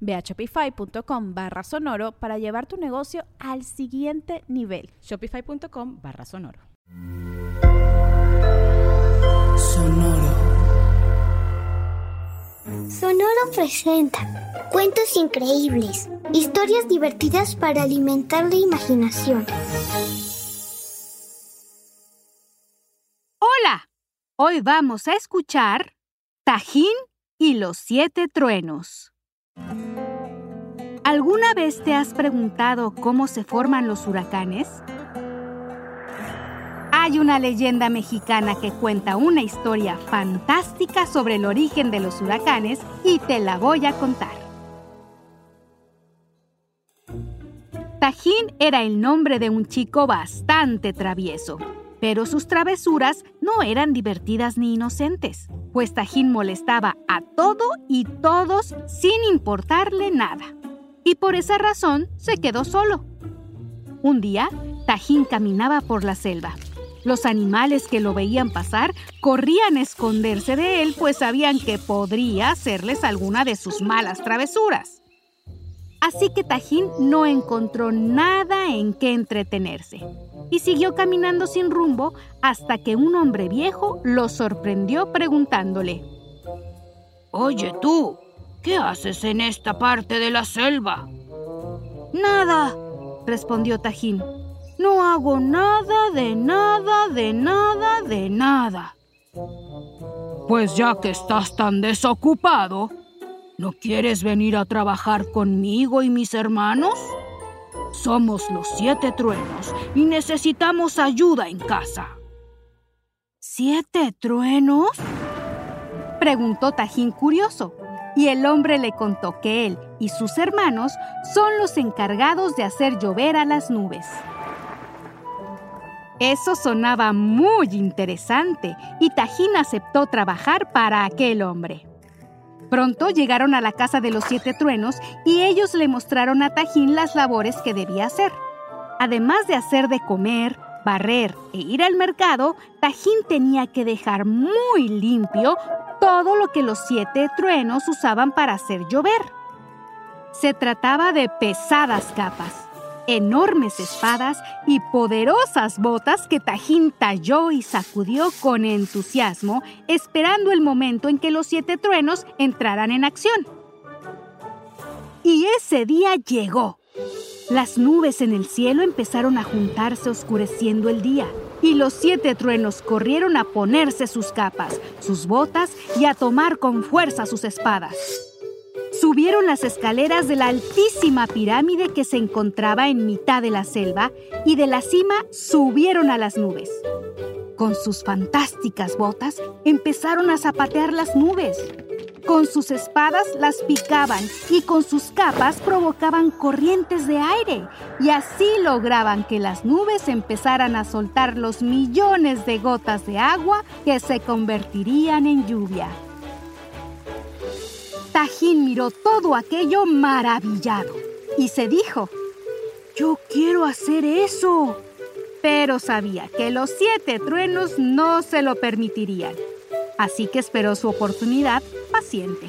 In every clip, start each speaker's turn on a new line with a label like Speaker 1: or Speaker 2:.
Speaker 1: Ve a shopify.com barra sonoro para llevar tu negocio al siguiente nivel.
Speaker 2: Shopify.com barra sonoro.
Speaker 3: Sonoro.
Speaker 4: Sonoro presenta cuentos increíbles, historias divertidas para alimentar la imaginación.
Speaker 5: Hola, hoy vamos a escuchar Tajín y los siete truenos. ¿Alguna vez te has preguntado cómo se forman los huracanes? Hay una leyenda mexicana que cuenta una historia fantástica sobre el origen de los huracanes y te la voy a contar. Tajín era el nombre de un chico bastante travieso, pero sus travesuras no eran divertidas ni inocentes, pues Tajín molestaba a todo y todos sin importarle nada. Y por esa razón se quedó solo. Un día, Tajín caminaba por la selva. Los animales que lo veían pasar corrían a esconderse de él, pues sabían que podría hacerles alguna de sus malas travesuras. Así que Tajín no encontró nada en qué entretenerse y siguió caminando sin rumbo hasta que un hombre viejo lo sorprendió preguntándole,
Speaker 6: Oye tú, ¿qué haces en esta parte de la selva?
Speaker 5: Nada, respondió Tajín. No hago nada de nada de nada de nada.
Speaker 6: Pues ya que estás tan desocupado, ¿no quieres venir a trabajar conmigo y mis hermanos? Somos los siete truenos y necesitamos ayuda en casa.
Speaker 5: ¿Siete truenos? Preguntó Tajín curioso, y el hombre le contó que él y sus hermanos son los encargados de hacer llover a las nubes. Eso sonaba muy interesante y Tajín aceptó trabajar para aquel hombre. Pronto llegaron a la casa de los siete truenos y ellos le mostraron a Tajín las labores que debía hacer. Además de hacer de comer, barrer e ir al mercado, Tajín tenía que dejar muy limpio todo lo que los siete truenos usaban para hacer llover. Se trataba de pesadas capas enormes espadas y poderosas botas que Tajín talló y sacudió con entusiasmo, esperando el momento en que los siete truenos entraran en acción. Y ese día llegó. Las nubes en el cielo empezaron a juntarse oscureciendo el día, y los siete truenos corrieron a ponerse sus capas, sus botas y a tomar con fuerza sus espadas. Subieron las escaleras de la altísima pirámide que se encontraba en mitad de la selva y de la cima subieron a las nubes. Con sus fantásticas botas empezaron a zapatear las nubes. Con sus espadas las picaban y con sus capas provocaban corrientes de aire y así lograban que las nubes empezaran a soltar los millones de gotas de agua que se convertirían en lluvia. Tajín miró todo aquello maravillado y se dijo, yo quiero hacer eso. Pero sabía que los siete truenos no se lo permitirían, así que esperó su oportunidad paciente.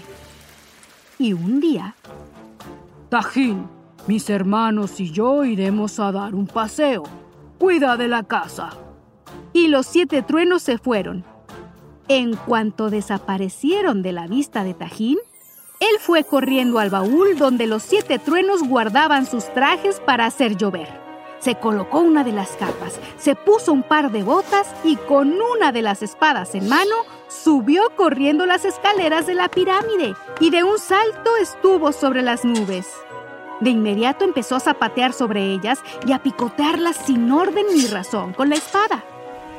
Speaker 5: Y un día...
Speaker 6: Tajín, mis hermanos y yo iremos a dar un paseo. Cuida de la casa.
Speaker 5: Y los siete truenos se fueron. En cuanto desaparecieron de la vista de Tajín, él fue corriendo al baúl donde los siete truenos guardaban sus trajes para hacer llover. Se colocó una de las capas, se puso un par de botas y con una de las espadas en mano subió corriendo las escaleras de la pirámide y de un salto estuvo sobre las nubes. De inmediato empezó a zapatear sobre ellas y a picotearlas sin orden ni razón con la espada.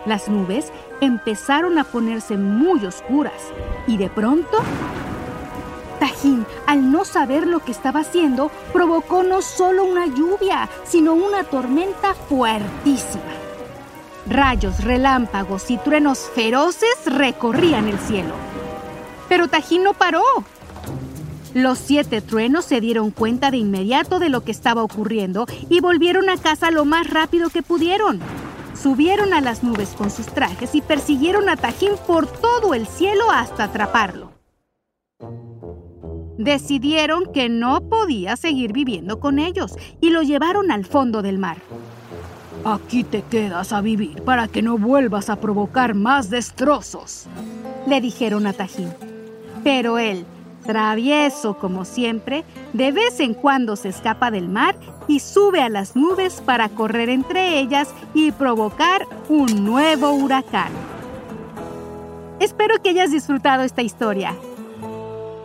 Speaker 5: Las nubes empezaron a ponerse muy oscuras y de pronto Tajín, al no saber lo que estaba haciendo, provocó no solo una lluvia, sino una tormenta fuertísima. Rayos, relámpagos y truenos feroces recorrían el cielo. Pero Tajín no paró. Los siete truenos se dieron cuenta de inmediato de lo que estaba ocurriendo y volvieron a casa lo más rápido que pudieron. Subieron a las nubes con sus trajes y persiguieron a Tajín por todo el cielo hasta atraparlo decidieron que no podía seguir viviendo con ellos y lo llevaron al fondo del mar.
Speaker 6: Aquí te quedas a vivir para que no vuelvas a provocar más destrozos,
Speaker 5: le dijeron a Tajín. Pero él, travieso como siempre, de vez en cuando se escapa del mar y sube a las nubes para correr entre ellas y provocar un nuevo huracán. Espero que hayas disfrutado esta historia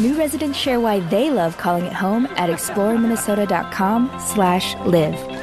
Speaker 7: New residents share why they love calling it home at exploreminnesota.com slash live.